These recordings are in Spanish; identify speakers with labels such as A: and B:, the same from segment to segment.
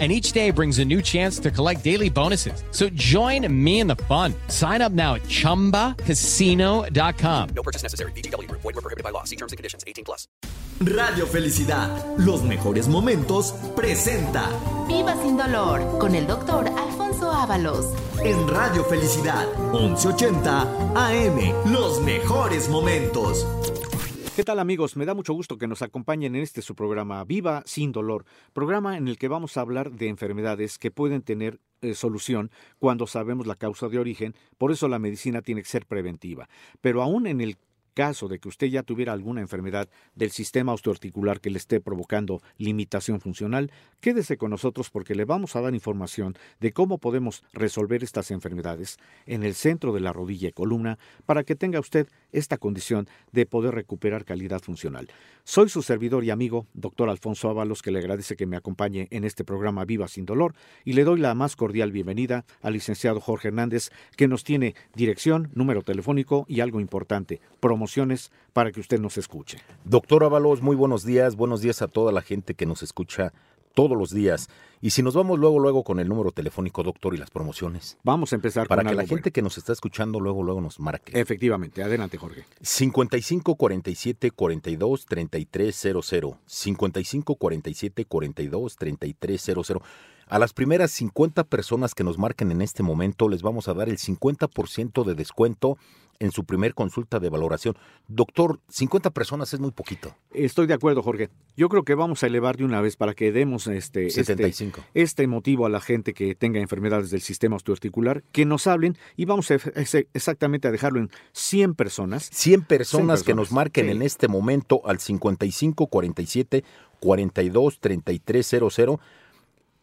A: and each day brings a new chance to collect daily bonuses. So join me in the fun. Sign up now at ChumbaCasino.com.
B: No purchase necessary. BGW. Void were prohibited by law. See terms and conditions. 18 plus.
C: Radio Felicidad, los mejores momentos, presenta
D: Viva sin dolor con el doctor Alfonso Ábalos.
C: en Radio Felicidad, 1180 AM, los mejores momentos.
E: ¿Qué tal amigos? Me da mucho gusto que nos acompañen en este su programa Viva sin dolor, programa en el que vamos a hablar de enfermedades que pueden tener eh, solución cuando sabemos la causa de origen, por eso la medicina tiene que ser preventiva. Pero aún en el caso de que usted ya tuviera alguna enfermedad del sistema osteoarticular que le esté provocando limitación funcional, quédese con nosotros porque le vamos a dar información de cómo podemos resolver estas enfermedades en el centro de la rodilla y columna para que tenga usted esta condición de poder recuperar calidad funcional. Soy su servidor y amigo, doctor Alfonso Ábalos, que le agradece que me acompañe en este programa Viva sin Dolor y le doy la más cordial bienvenida al licenciado Jorge Hernández, que nos tiene dirección, número telefónico y algo importante, promociones para que usted nos escuche.
F: Doctor Ábalos, muy buenos días. Buenos días a toda la gente que nos escucha todos los días. Y si nos vamos luego, luego con el número telefónico, doctor, y las promociones.
E: Vamos a empezar
F: Para
E: con
F: que
E: algo
F: la gente
E: bueno.
F: que nos está escuchando luego, luego nos marque.
E: Efectivamente, adelante Jorge.
F: 55 47 42 33 00. 55 47 42 33 00. A las primeras 50 personas que nos marquen en este momento les vamos a dar el 50% de descuento en su primer consulta de valoración. Doctor, 50 personas es muy poquito.
E: Estoy de acuerdo, Jorge. Yo creo que vamos a elevar de una vez para que demos este, este-
F: 75.
E: este motivo a la gente que tenga enfermedades del sistema osteoarticular, que nos hablen y vamos a, exactamente a dejarlo en 100 personas.
F: 100 personas, que
E: personas,
F: nos marquen
E: sí.
F: en este momento al 55 47 42 33 00.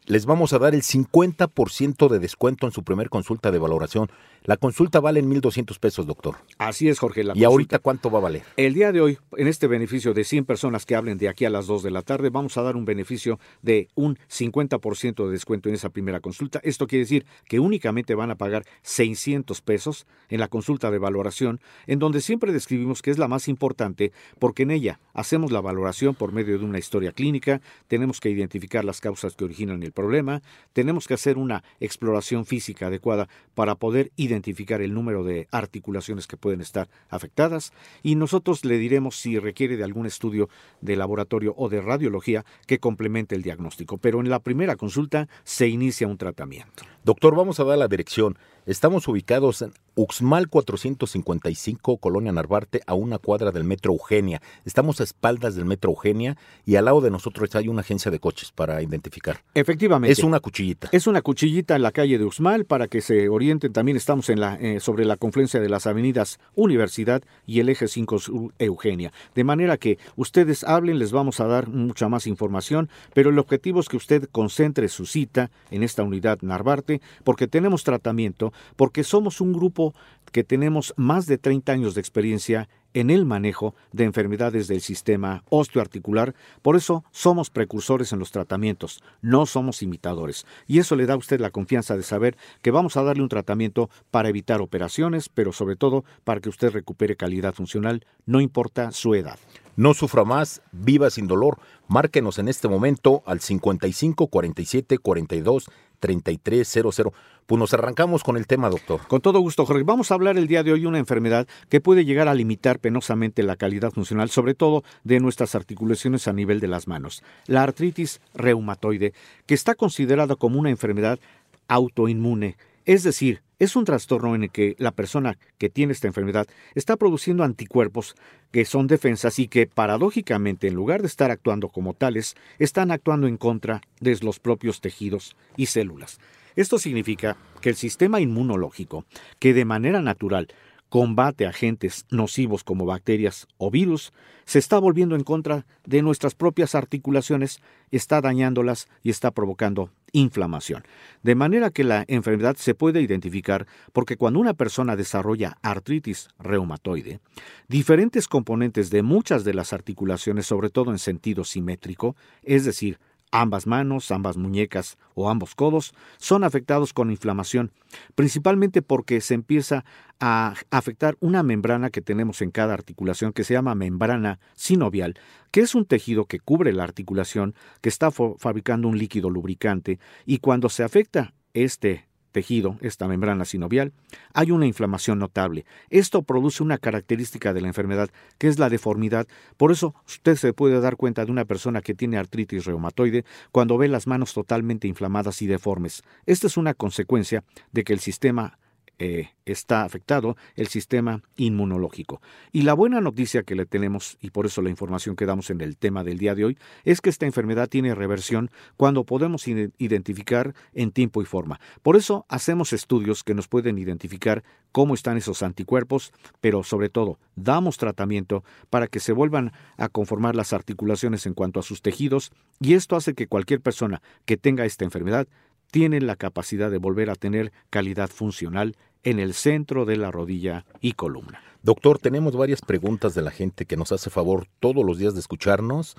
F: Les vamos a dar el 50% de descuento en su primer consulta de valoración. La consulta vale en 1.200 pesos, doctor.
E: Así es, Jorge. La
F: ¿Y ahorita cuánto va a valer?
E: El día de hoy, en este beneficio de 100 personas que hablen de aquí a las 2 de la tarde, vamos a dar un beneficio de un 50% de descuento en esa primera consulta. Esto quiere decir que únicamente van a pagar 600 pesos en la consulta de valoración, en donde siempre describimos que es la más importante porque en ella hacemos la valoración por medio de una historia clínica, tenemos que identificar las causas que originan el problema, tenemos que hacer una exploración física adecuada para poder identificar el número de articulaciones que pueden estar afectadas y nosotros le diremos si requiere de algún estudio de laboratorio o de radiología que complemente el diagnóstico. Pero en la primera consulta se inicia un tratamiento.
F: Doctor, vamos a dar la dirección. Estamos ubicados en Uxmal 455, Colonia Narvarte, a una cuadra del Metro Eugenia. Estamos a espaldas del Metro Eugenia y al lado de nosotros hay una agencia de coches para identificar.
E: Efectivamente.
F: Es una cuchillita.
E: Es una cuchillita en la calle de Uxmal para que se orienten. También estamos en la, eh, sobre la confluencia de las avenidas Universidad y el eje 5 Sur Eugenia. De manera que ustedes hablen, les vamos a dar mucha más información, pero el objetivo es que usted concentre su cita en esta unidad Narvarte porque tenemos tratamiento, porque somos un grupo que tenemos más de 30 años de experiencia en el manejo de enfermedades del sistema osteoarticular. Por eso somos precursores en los tratamientos, no somos imitadores. Y eso le da a usted la confianza de saber que vamos a darle un tratamiento para evitar operaciones, pero sobre todo para que usted recupere calidad funcional, no importa su edad.
F: No sufra más, viva sin dolor. Márquenos en este momento al 55 47 42 33 00. Pues nos arrancamos con el tema, doctor.
E: Con todo gusto, Jorge. Vamos a hablar el día de hoy de una enfermedad que puede llegar a limitar penosamente la calidad funcional, sobre todo de nuestras articulaciones a nivel de las manos. La artritis reumatoide, que está considerada como una enfermedad autoinmune, es decir, es un trastorno en el que la persona que tiene esta enfermedad está produciendo anticuerpos que son defensas y que paradójicamente en lugar de estar actuando como tales, están actuando en contra de los propios tejidos y células. Esto significa que el sistema inmunológico, que de manera natural combate agentes nocivos como bacterias o virus, se está volviendo en contra de nuestras propias articulaciones, está dañándolas y está provocando inflamación. De manera que la enfermedad se puede identificar porque cuando una persona desarrolla artritis reumatoide, diferentes componentes de muchas de las articulaciones, sobre todo en sentido simétrico, es decir, Ambas manos, ambas muñecas o ambos codos son afectados con inflamación, principalmente porque se empieza a afectar una membrana que tenemos en cada articulación que se llama membrana sinovial, que es un tejido que cubre la articulación, que está fabricando un líquido lubricante, y cuando se afecta este tejido, esta membrana sinovial, hay una inflamación notable. Esto produce una característica de la enfermedad, que es la deformidad. Por eso usted se puede dar cuenta de una persona que tiene artritis reumatoide cuando ve las manos totalmente inflamadas y deformes. Esta es una consecuencia de que el sistema eh, está afectado el sistema inmunológico. Y la buena noticia que le tenemos, y por eso la información que damos en el tema del día de hoy, es que esta enfermedad tiene reversión cuando podemos identificar en tiempo y forma. Por eso hacemos estudios que nos pueden identificar cómo están esos anticuerpos, pero sobre todo damos tratamiento para que se vuelvan a conformar las articulaciones en cuanto a sus tejidos, y esto hace que cualquier persona que tenga esta enfermedad tiene la capacidad de volver a tener calidad funcional en el centro de la rodilla y columna.
F: Doctor, tenemos varias preguntas de la gente que nos hace favor todos los días de escucharnos.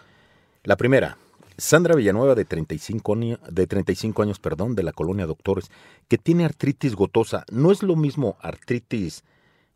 F: La primera, Sandra Villanueva, de 35, de 35 años, perdón, de la colonia Doctores, que tiene artritis gotosa. ¿No es lo mismo artritis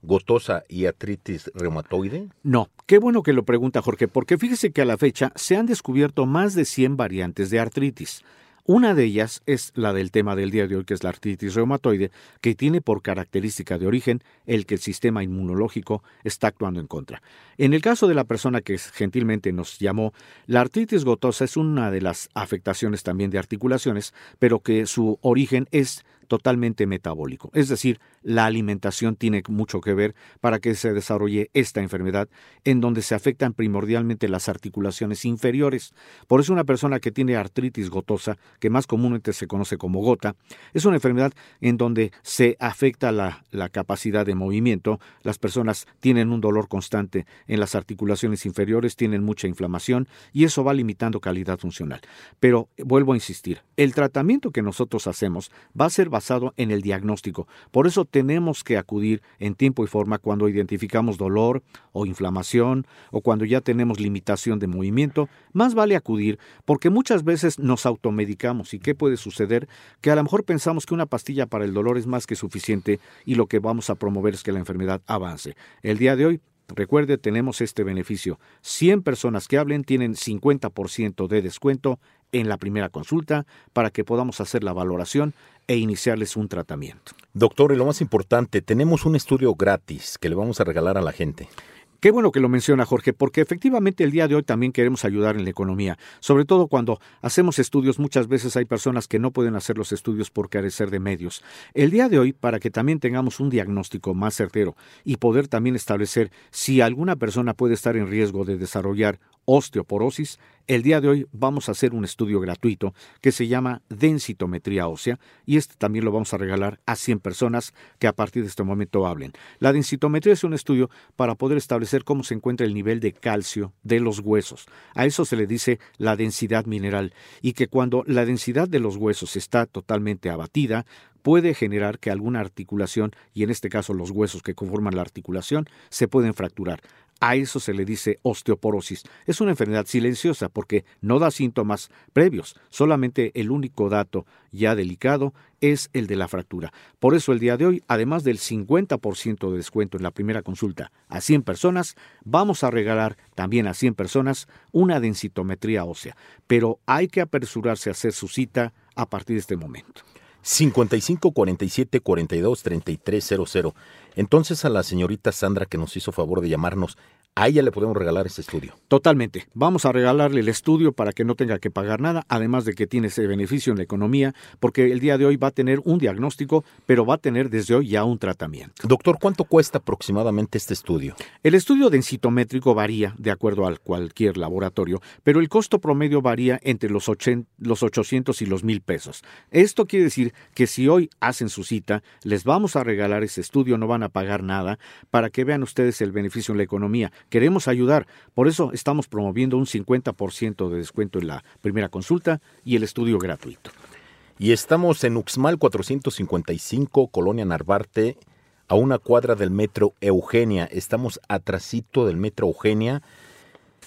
F: gotosa y artritis reumatoide?
E: No, qué bueno que lo pregunta Jorge, porque fíjese que a la fecha se han descubierto más de 100 variantes de artritis. Una de ellas es la del tema del día de hoy, que es la artritis reumatoide, que tiene por característica de origen el que el sistema inmunológico está actuando en contra. En el caso de la persona que gentilmente nos llamó, la artritis gotosa es una de las afectaciones también de articulaciones, pero que su origen es totalmente metabólico. Es decir, la alimentación tiene mucho que ver para que se desarrolle esta enfermedad, en donde se afectan primordialmente las articulaciones inferiores. Por eso una persona que tiene artritis gotosa, que más comúnmente se conoce como gota, es una enfermedad en donde se afecta la, la capacidad de movimiento. Las personas tienen un dolor constante en las articulaciones inferiores, tienen mucha inflamación y eso va limitando calidad funcional. Pero vuelvo a insistir, el tratamiento que nosotros hacemos va a ser basado en el diagnóstico. Por eso tenemos que acudir en tiempo y forma cuando identificamos dolor o inflamación o cuando ya tenemos limitación de movimiento. Más vale acudir porque muchas veces nos automedicamos y ¿qué puede suceder? Que a lo mejor pensamos que una pastilla para el dolor es más que suficiente y lo que vamos a promover es que la enfermedad avance. El día de hoy Recuerde, tenemos este beneficio. 100 personas que hablen tienen 50% de descuento en la primera consulta para que podamos hacer la valoración e iniciarles un tratamiento.
F: Doctor, y lo más importante, tenemos un estudio gratis que le vamos a regalar a la gente.
E: Qué bueno que lo menciona Jorge, porque efectivamente el día de hoy también queremos ayudar en la economía, sobre todo cuando hacemos estudios, muchas veces hay personas que no pueden hacer los estudios por carecer de medios. El día de hoy, para que también tengamos un diagnóstico más certero y poder también establecer si alguna persona puede estar en riesgo de desarrollar osteoporosis, el día de hoy vamos a hacer un estudio gratuito que se llama densitometría ósea y este también lo vamos a regalar a 100 personas que a partir de este momento hablen. La densitometría es un estudio para poder establecer cómo se encuentra el nivel de calcio de los huesos. A eso se le dice la densidad mineral y que cuando la densidad de los huesos está totalmente abatida, puede generar que alguna articulación, y en este caso los huesos que conforman la articulación, se pueden fracturar. A eso se le dice osteoporosis. Es una enfermedad silenciosa porque no da síntomas previos. Solamente el único dato ya delicado es el de la fractura. Por eso el día de hoy, además del 50% de descuento en la primera consulta a 100 personas, vamos a regalar también a 100 personas una densitometría ósea. Pero hay que apresurarse a hacer su cita a partir de este momento.
F: 55 47 42 33 00. Entonces a la señorita Sandra que nos hizo favor de llamarnos, a ella le podemos regalar ese estudio.
E: Totalmente. Vamos a regalarle el estudio para que no tenga que pagar nada, además de que tiene ese beneficio en la economía, porque el día de hoy va a tener un diagnóstico, pero va a tener desde hoy ya un tratamiento.
F: Doctor, ¿cuánto cuesta aproximadamente este estudio?
E: El estudio densitométrico varía de acuerdo a cualquier laboratorio, pero el costo promedio varía entre los, los 800 y los 1000 pesos. Esto quiere decir que si hoy hacen su cita, les vamos a regalar ese estudio, no van a pagar nada, para que vean ustedes el beneficio en la economía. Queremos ayudar, por eso estamos promoviendo un 50% de descuento en la primera consulta y el estudio gratuito.
F: Y estamos en Uxmal 455, Colonia Narvarte, a una cuadra del metro Eugenia. Estamos atrasito del metro Eugenia.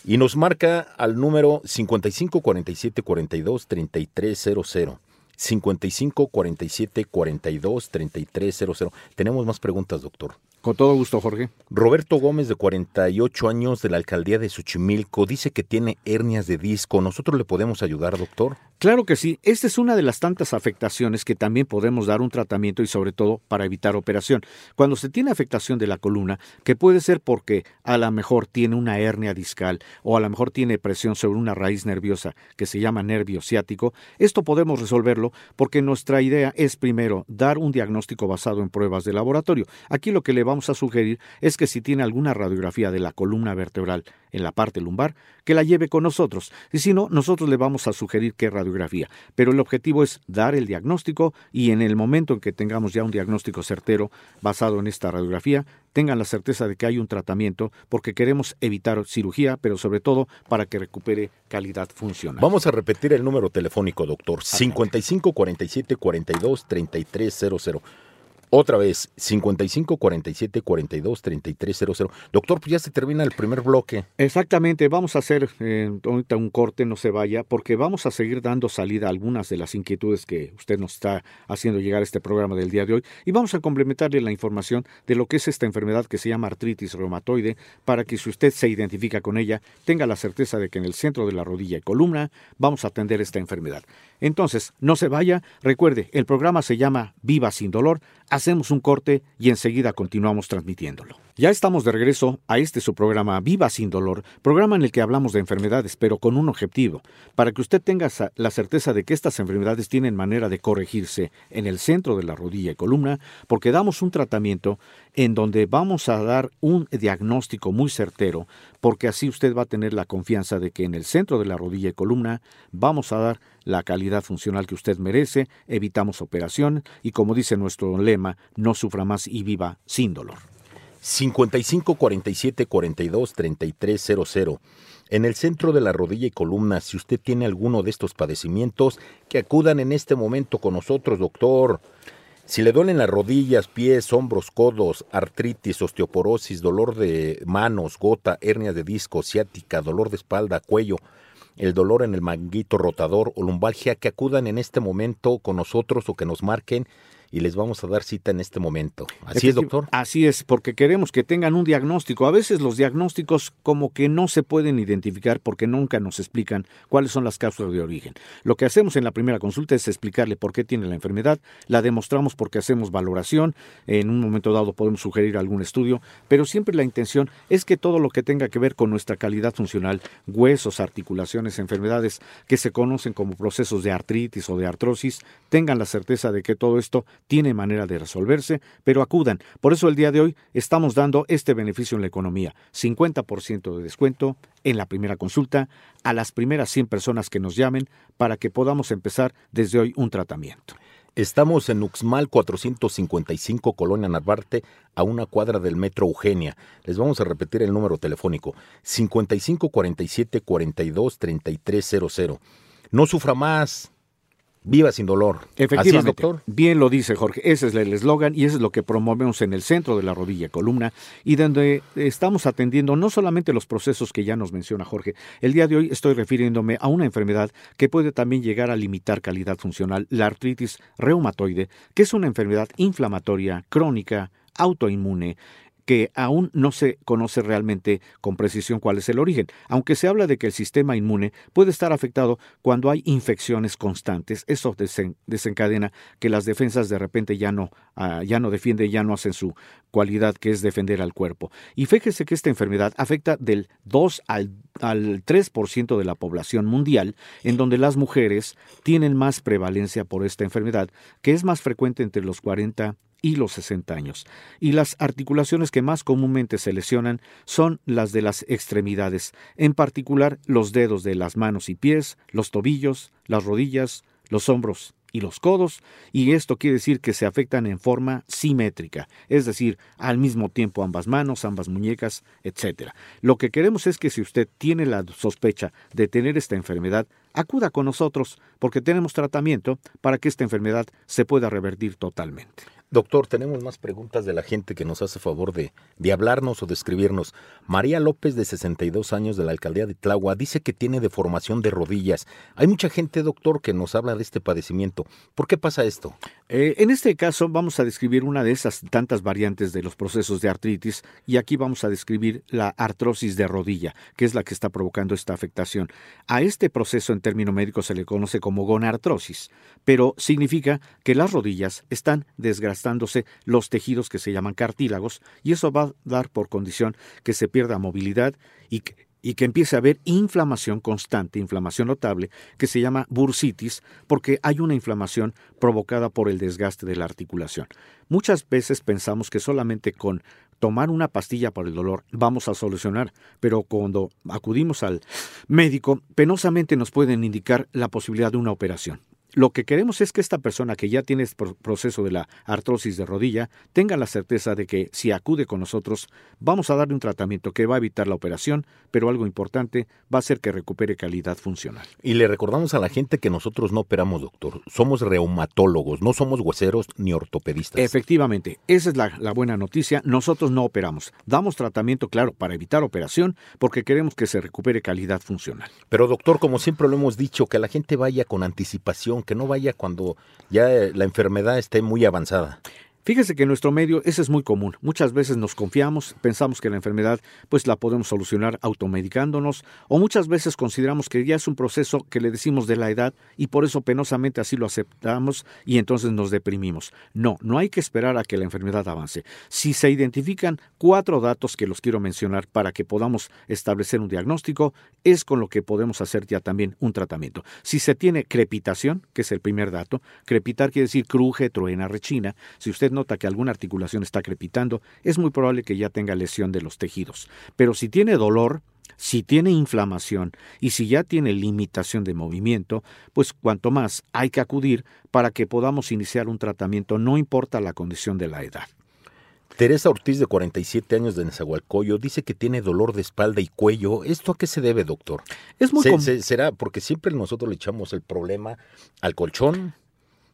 F: Y nos marca al número 55 47 42 3300. 55 47 42 3300. Tenemos más preguntas, doctor.
E: Con todo gusto, Jorge.
F: Roberto Gómez, de 48 años, de la alcaldía de Xochimilco, dice que tiene hernias de disco. ¿Nosotros le podemos ayudar, doctor?
E: Claro que sí. Esta es una de las tantas afectaciones que también podemos dar un tratamiento y sobre todo para evitar operación. Cuando se tiene afectación de la columna, que puede ser porque a lo mejor tiene una hernia discal o a lo mejor tiene presión sobre una raíz nerviosa que se llama nervio ciático, esto podemos resolverlo porque nuestra idea es primero dar un diagnóstico basado en pruebas de laboratorio. Aquí lo que le vamos a sugerir es que si tiene alguna radiografía de la columna vertebral en la parte lumbar, que la lleve con nosotros. Y si no, nosotros le vamos a sugerir qué radiografía. Pero el objetivo es dar el diagnóstico y en el momento en que tengamos ya un diagnóstico certero basado en esta radiografía, tengan la certeza de que hay un tratamiento porque queremos evitar cirugía, pero sobre todo para que recupere calidad funcional.
F: Vamos a repetir el número telefónico, doctor. 55 47 42 3300. Otra vez, 55 47 42 33 Doctor, pues ya se termina el primer bloque.
E: Exactamente, vamos a hacer eh, ahorita un corte, no se vaya, porque vamos a seguir dando salida a algunas de las inquietudes que usted nos está haciendo llegar a este programa del día de hoy y vamos a complementarle la información de lo que es esta enfermedad que se llama artritis reumatoide para que si usted se identifica con ella, tenga la certeza de que en el centro de la rodilla y columna vamos a atender esta enfermedad. Entonces, no se vaya, recuerde, el programa se llama Viva sin dolor, hacemos un corte y enseguida continuamos transmitiéndolo. Ya estamos de regreso a este su programa Viva sin dolor, programa en el que hablamos de enfermedades, pero con un objetivo, para que usted tenga la certeza de que estas enfermedades tienen manera de corregirse en el centro de la rodilla y columna, porque damos un tratamiento en donde vamos a dar un diagnóstico muy certero, porque así usted va a tener la confianza de que en el centro de la rodilla y columna vamos a dar la calidad funcional que usted merece, evitamos operación y como dice nuestro lema, no sufra más y viva sin dolor.
F: 55 47 42 3300. En el centro de la rodilla y columna, si usted tiene alguno de estos padecimientos, que acudan en este momento con nosotros, doctor. Si le duelen las rodillas, pies, hombros, codos, artritis, osteoporosis, dolor de manos, gota, hernia de disco, ciática, dolor de espalda, cuello, el dolor en el manguito rotador o lumbalgia, que acudan en este momento con nosotros o que nos marquen y les vamos a dar cita en este momento. ¿Así es, doctor?
E: Así es, porque queremos que tengan un diagnóstico. A veces los diagnósticos como que no se pueden identificar porque nunca nos explican cuáles son las causas de origen. Lo que hacemos en la primera consulta es explicarle por qué tiene la enfermedad, la demostramos porque hacemos valoración, en un momento dado podemos sugerir algún estudio, pero siempre la intención es que todo lo que tenga que ver con nuestra calidad funcional, huesos, articulaciones, enfermedades que se conocen como procesos de artritis o de artrosis, tengan la certeza de que todo esto tiene manera de resolverse, pero acudan. Por eso el día de hoy estamos dando este beneficio en la economía, 50% de descuento en la primera consulta a las primeras 100 personas que nos llamen para que podamos empezar desde hoy un tratamiento.
F: Estamos en Uxmal 455, Colonia Narvarte, a una cuadra del metro Eugenia. Les vamos a repetir el número telefónico: 5547 42 3300. No sufra más. Viva sin dolor.
E: Efectivamente. doctor. Bien lo dice Jorge. Ese es el eslogan y eso es lo que promovemos en el centro de la rodilla columna y donde estamos atendiendo no solamente los procesos que ya nos menciona Jorge. El día de hoy estoy refiriéndome a una enfermedad que puede también llegar a limitar calidad funcional, la artritis reumatoide, que es una enfermedad inflamatoria, crónica, autoinmune que aún no se conoce realmente con precisión cuál es el origen, aunque se habla de que el sistema inmune puede estar afectado cuando hay infecciones constantes. Eso desencadena que las defensas de repente ya no, ah, ya no defienden, ya no hacen su cualidad que es defender al cuerpo. Y fíjese que esta enfermedad afecta del 2 al, al 3% de la población mundial, en donde las mujeres tienen más prevalencia por esta enfermedad, que es más frecuente entre los 40 y los 60 años. Y las articulaciones que más comúnmente se lesionan son las de las extremidades, en particular los dedos de las manos y pies, los tobillos, las rodillas, los hombros y los codos, y esto quiere decir que se afectan en forma simétrica, es decir, al mismo tiempo ambas manos, ambas muñecas, etc. Lo que queremos es que si usted tiene la sospecha de tener esta enfermedad, acuda con nosotros porque tenemos tratamiento para que esta enfermedad se pueda revertir totalmente.
F: Doctor, tenemos más preguntas de la gente que nos hace favor de, de hablarnos o de escribirnos. María López, de 62 años, de la alcaldía de Tlagua, dice que tiene deformación de rodillas. Hay mucha gente, doctor, que nos habla de este padecimiento. ¿Por qué pasa esto?
E: Eh, en este caso vamos a describir una de esas tantas variantes de los procesos de artritis y aquí vamos a describir la artrosis de rodilla, que es la que está provocando esta afectación. A este proceso en término médico se le conoce como gonartrosis, pero significa que las rodillas están desgastándose los tejidos que se llaman cartílagos y eso va a dar por condición que se pierda movilidad y que y que empiece a haber inflamación constante, inflamación notable, que se llama bursitis, porque hay una inflamación provocada por el desgaste de la articulación. Muchas veces pensamos que solamente con tomar una pastilla para el dolor vamos a solucionar, pero cuando acudimos al médico, penosamente nos pueden indicar la posibilidad de una operación. Lo que queremos es que esta persona que ya tiene este proceso de la artrosis de rodilla tenga la certeza de que si acude con nosotros vamos a darle un tratamiento que va a evitar la operación, pero algo importante va a ser que recupere calidad funcional.
F: Y le recordamos a la gente que nosotros no operamos, doctor. Somos reumatólogos, no somos hueseros ni ortopedistas.
E: Efectivamente, esa es la, la buena noticia. Nosotros no operamos. Damos tratamiento, claro, para evitar operación porque queremos que se recupere calidad funcional.
F: Pero doctor, como siempre lo hemos dicho, que la gente vaya con anticipación que no vaya cuando ya la enfermedad esté muy avanzada.
E: Fíjese que en nuestro medio ese es muy común. Muchas veces nos confiamos, pensamos que la enfermedad pues la podemos solucionar automedicándonos o muchas veces consideramos que ya es un proceso que le decimos de la edad y por eso penosamente así lo aceptamos y entonces nos deprimimos. No, no hay que esperar a que la enfermedad avance. Si se identifican cuatro datos que los quiero mencionar para que podamos establecer un diagnóstico, es con lo que podemos hacer ya también un tratamiento. Si se tiene crepitación, que es el primer dato, crepitar quiere decir cruje, truena, rechina. Si usted nota que alguna articulación está crepitando, es muy probable que ya tenga lesión de los tejidos. Pero si tiene dolor, si tiene inflamación y si ya tiene limitación de movimiento, pues cuanto más hay que acudir para que podamos iniciar un tratamiento, no importa la condición de la edad.
F: Teresa Ortiz, de 47 años de Nezahualcóyotl, dice que tiene dolor de espalda y cuello. ¿Esto a qué se debe, doctor?
E: Es muy
F: se- ¿Será porque siempre nosotros le echamos el problema al colchón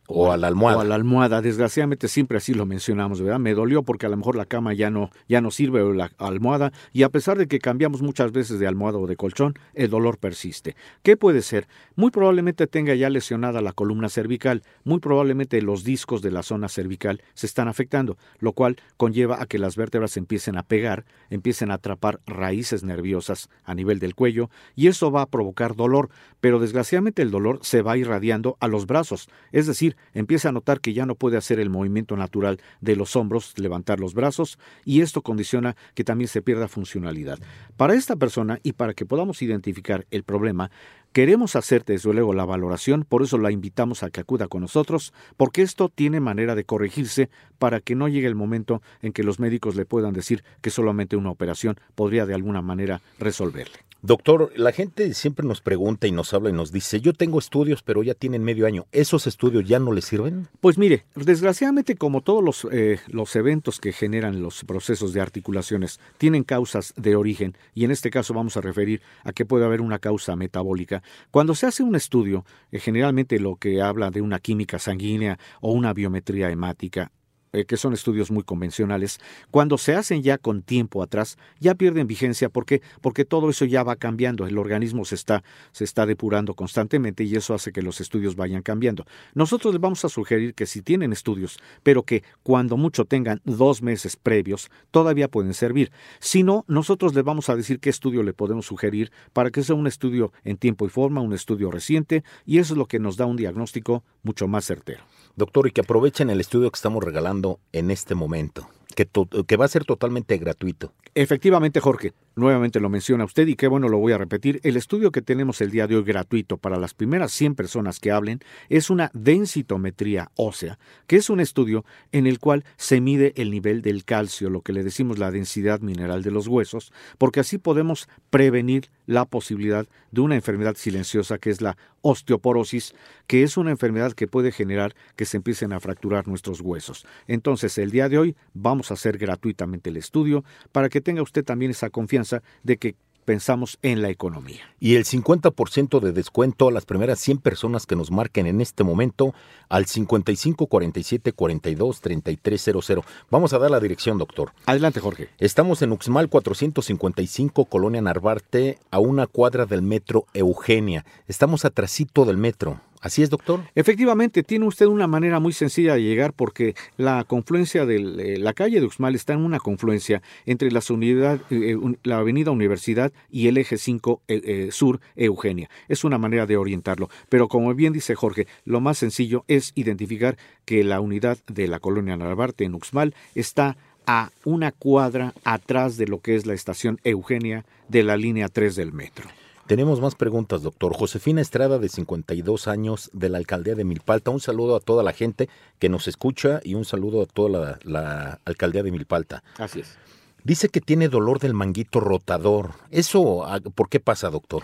E: o a la almohada? Desgraciadamente siempre así lo mencionamos, ¿verdad? Me dolió porque a lo mejor la cama ya no, ya no sirve o la almohada, y a pesar de que cambiamos muchas veces de almohada o de colchón, el dolor persiste. ¿Qué puede ser? Muy probablemente tenga ya lesionada la columna cervical, muy probablemente los discos de la zona cervical se están afectando, lo cual conlleva a que las vértebras empiecen a pegar, empiecen a atrapar raíces nerviosas a nivel del cuello, y eso va a provocar dolor, pero desgraciadamente el dolor se va irradiando a los brazos, es decir, empieza a notar que ya no puede hacer el movimiento natural de los hombros, levantar los brazos, y esto condiciona que también se pierda funcionalidad. Para esta persona y para que podamos identificar el problema, queremos hacer desde luego la valoración, por eso la invitamos a que acuda con nosotros, porque esto tiene manera de corregirse para que no llegue el momento en que los médicos le puedan decir que solamente una operación podría de alguna manera resolverle.
F: Doctor, la gente siempre nos pregunta y nos habla y nos dice, yo tengo estudios, pero ya tienen medio año. ¿Esos estudios ya no les sirven?
E: Pues mire, desgraciadamente como todos los, eh, los eventos que generan los procesos de articulaciones tienen causas de origen, y en este caso vamos a referir a que puede haber una causa metabólica, cuando se hace un estudio, eh, generalmente lo que habla de una química sanguínea o una biometría hemática, eh, que son estudios muy convencionales, cuando se hacen ya con tiempo atrás, ya pierden vigencia. ¿Por qué? Porque todo eso ya va cambiando. El organismo se está, se está depurando constantemente y eso hace que los estudios vayan cambiando. Nosotros les vamos a sugerir que si tienen estudios, pero que cuando mucho tengan dos meses previos, todavía pueden servir. Si no, nosotros les vamos a decir qué estudio le podemos sugerir para que sea un estudio en tiempo y forma, un estudio reciente, y eso es lo que nos da un diagnóstico mucho más certero.
F: Doctor, y que aprovechen el estudio que estamos regalando en este momento, que, que va a ser totalmente gratuito.
E: Efectivamente, Jorge, nuevamente lo menciona usted y qué bueno lo voy a repetir. El estudio que tenemos el día de hoy gratuito para las primeras 100 personas que hablen es una densitometría ósea, que es un estudio en el cual se mide el nivel del calcio, lo que le decimos la densidad mineral de los huesos, porque así podemos prevenir la posibilidad de una enfermedad silenciosa que es la osteoporosis, que es una enfermedad que puede generar que se empiecen a fracturar nuestros huesos. Entonces, el día de hoy vamos a hacer gratuitamente el estudio para que tenga usted también esa confianza de que pensamos en la economía.
F: Y el 50% de descuento a las primeras 100 personas que nos marquen en este momento al 55 47 42 3300. Vamos a dar la dirección, doctor.
E: Adelante, Jorge.
F: Estamos en Uxmal 455, Colonia Narvarte, a una cuadra del metro Eugenia. Estamos atrasito del metro. ¿Así es, doctor?
E: Efectivamente, tiene usted una manera muy sencilla de llegar porque la confluencia de eh, la calle de Uxmal está en una confluencia entre la, unidad, eh, la avenida Universidad y el eje 5 eh, Sur Eugenia. Es una manera de orientarlo. Pero como bien dice Jorge, lo más sencillo es identificar que la unidad de la colonia Narvarte en Uxmal está a una cuadra atrás de lo que es la estación Eugenia de la línea 3 del metro.
F: Tenemos más preguntas, doctor. Josefina Estrada, de 52 años, de la alcaldía de Milpalta. Un saludo a toda la gente que nos escucha y un saludo a toda la, la alcaldía de Milpalta.
E: Así es.
F: Dice que tiene dolor del manguito rotador. ¿Eso por qué pasa, doctor?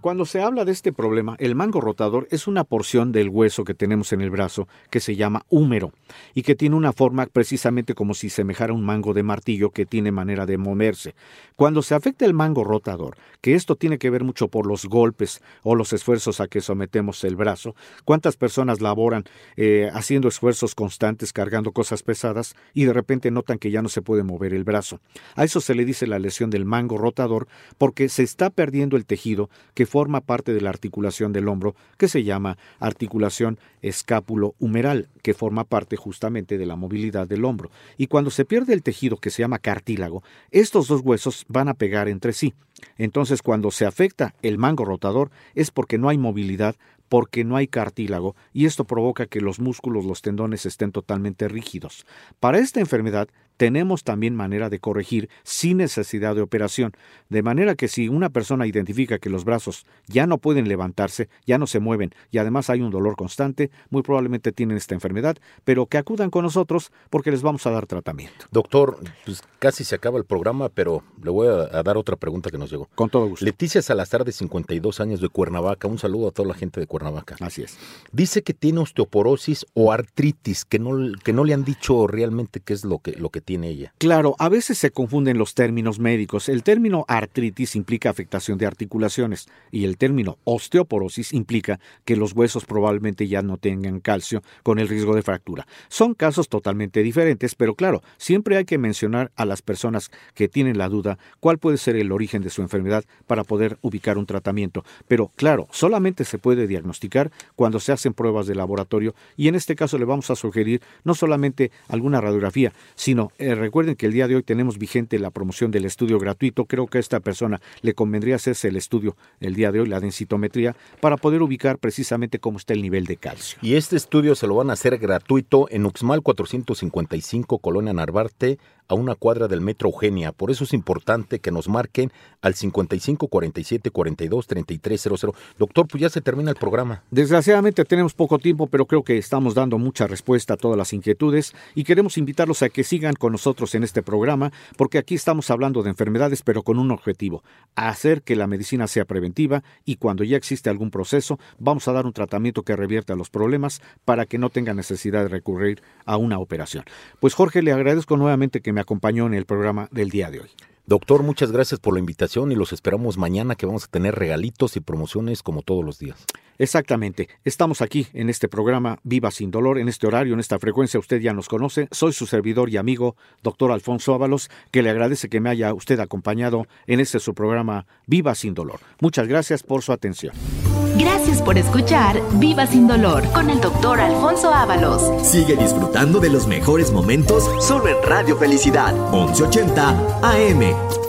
E: Cuando se habla de este problema, el mango rotador es una porción del hueso que tenemos en el brazo que se llama húmero y que tiene una forma precisamente como si semejara un mango de martillo que tiene manera de moverse. Cuando se afecta el mango rotador, que esto tiene que ver mucho por los golpes o los esfuerzos a que sometemos el brazo, ¿cuántas personas laboran eh, haciendo esfuerzos constantes, cargando cosas pesadas y de repente notan que ya no se puede mover el brazo? A eso se le dice la lesión del mango rotador porque se está perdiendo el tejido que forma parte de la articulación del hombro, que se llama articulación escápulo-humeral, que forma parte justamente de la movilidad del hombro. Y cuando se pierde el tejido que se llama cartílago, estos dos huesos van a pegar entre sí. Entonces, cuando se afecta el mango rotador es porque no hay movilidad, porque no hay cartílago, y esto provoca que los músculos, los tendones estén totalmente rígidos. Para esta enfermedad tenemos también manera de corregir sin necesidad de operación, de manera que si una persona identifica que los brazos ya no pueden levantarse, ya no se mueven y además hay un dolor constante, muy probablemente tienen esta enfermedad, pero que acudan con nosotros porque les vamos a dar tratamiento.
F: Doctor, pues casi se acaba el programa, pero le voy a, dar otra pregunta que nos llegó.
E: Con todo gusto.
F: Leticia Salazar, de 52 años de Cuernavaca, un saludo a toda la gente de Cuernavaca.
E: Así es.
F: Dice que tiene osteoporosis o artritis, que no, que no le han dicho realmente qué es lo que, lo que tiene ella.
E: Claro, a veces se confunden los términos médicos. El término artritis implica afectación de articulaciones y el término osteoporosis implica que los huesos probablemente ya no tengan calcio con el riesgo de fractura. Son casos totalmente diferentes, pero claro, siempre hay que mencionar a las personas que tienen la duda cuál puede ser el origen de su enfermedad para poder ubicar un tratamiento. Pero claro, solamente se puede diagnosticar cuando se hacen pruebas de laboratorio y en este caso le vamos a sugerir no solamente alguna radiografía, sino eh, Recuerden que el día de hoy tenemos vigente la promoción del estudio gratuito. Creo que a esta persona le convendría hacerse el estudio el día de hoy, la densitometría, para poder ubicar precisamente cómo está el nivel de calcio.
F: Y este estudio se lo van a hacer gratuito en Uxmal 455, Colonia Narvarte, a una cuadra del Metro Eugenia. Por eso es importante que nos marquen al 55 47 42 33 00. Doctor, pues ya se termina el programa.
E: Desgraciadamente tenemos poco tiempo, pero creo que estamos dando mucha respuesta a todas las inquietudes y queremos invitarlos a que sigan con nosotros en este programa, porque aquí estamos hablando de enfermedades, pero con un objetivo, hacer que la medicina sea preventiva y cuando ya existe algún proceso, vamos a dar un tratamiento que revierta los problemas para que no tenga necesidad de recurrir a una operación. Pues Jorge, le agradezco nuevamente que me acompañó en el programa del día de hoy.
F: Doctor, muchas gracias por la invitación y los esperamos mañana que vamos a tener regalitos y promociones como todos los días.
E: Exactamente. Estamos aquí en este programa Viva sin dolor, en este horario, en esta frecuencia. Usted ya nos conoce. Soy su servidor y amigo, doctor Alfonso Ábalos, que le agradece que me haya usted acompañado en este su programa Viva sin dolor. Muchas gracias por su atención.
D: Gracias por escuchar Viva sin dolor con el doctor Alfonso Ábalos.
C: Sigue disfrutando de los mejores momentos solo en Radio Felicidad, 1180 AM.